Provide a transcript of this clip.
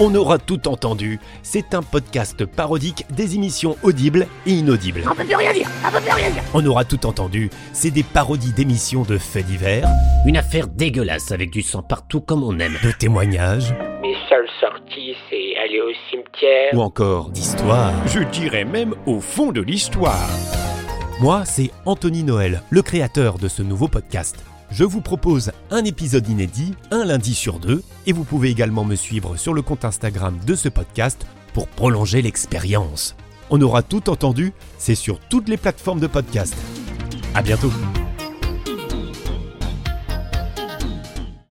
On aura tout entendu. C'est un podcast parodique des émissions audibles et inaudibles. On peut plus rien dire, on peut plus rien dire. On aura tout entendu. C'est des parodies d'émissions de faits divers, Une affaire dégueulasse avec du sang partout comme on aime. de témoignages Mes seules sorties, c'est aller au cimetière. ou encore d'histoires. Je dirais même au fond de l'histoire. Moi, c'est Anthony Noël, le créateur de ce nouveau podcast. Je vous propose un épisode inédit, un lundi sur deux, et vous pouvez également me suivre sur le compte Instagram de ce podcast pour prolonger l'expérience. On aura tout entendu, c'est sur toutes les plateformes de podcast. À bientôt.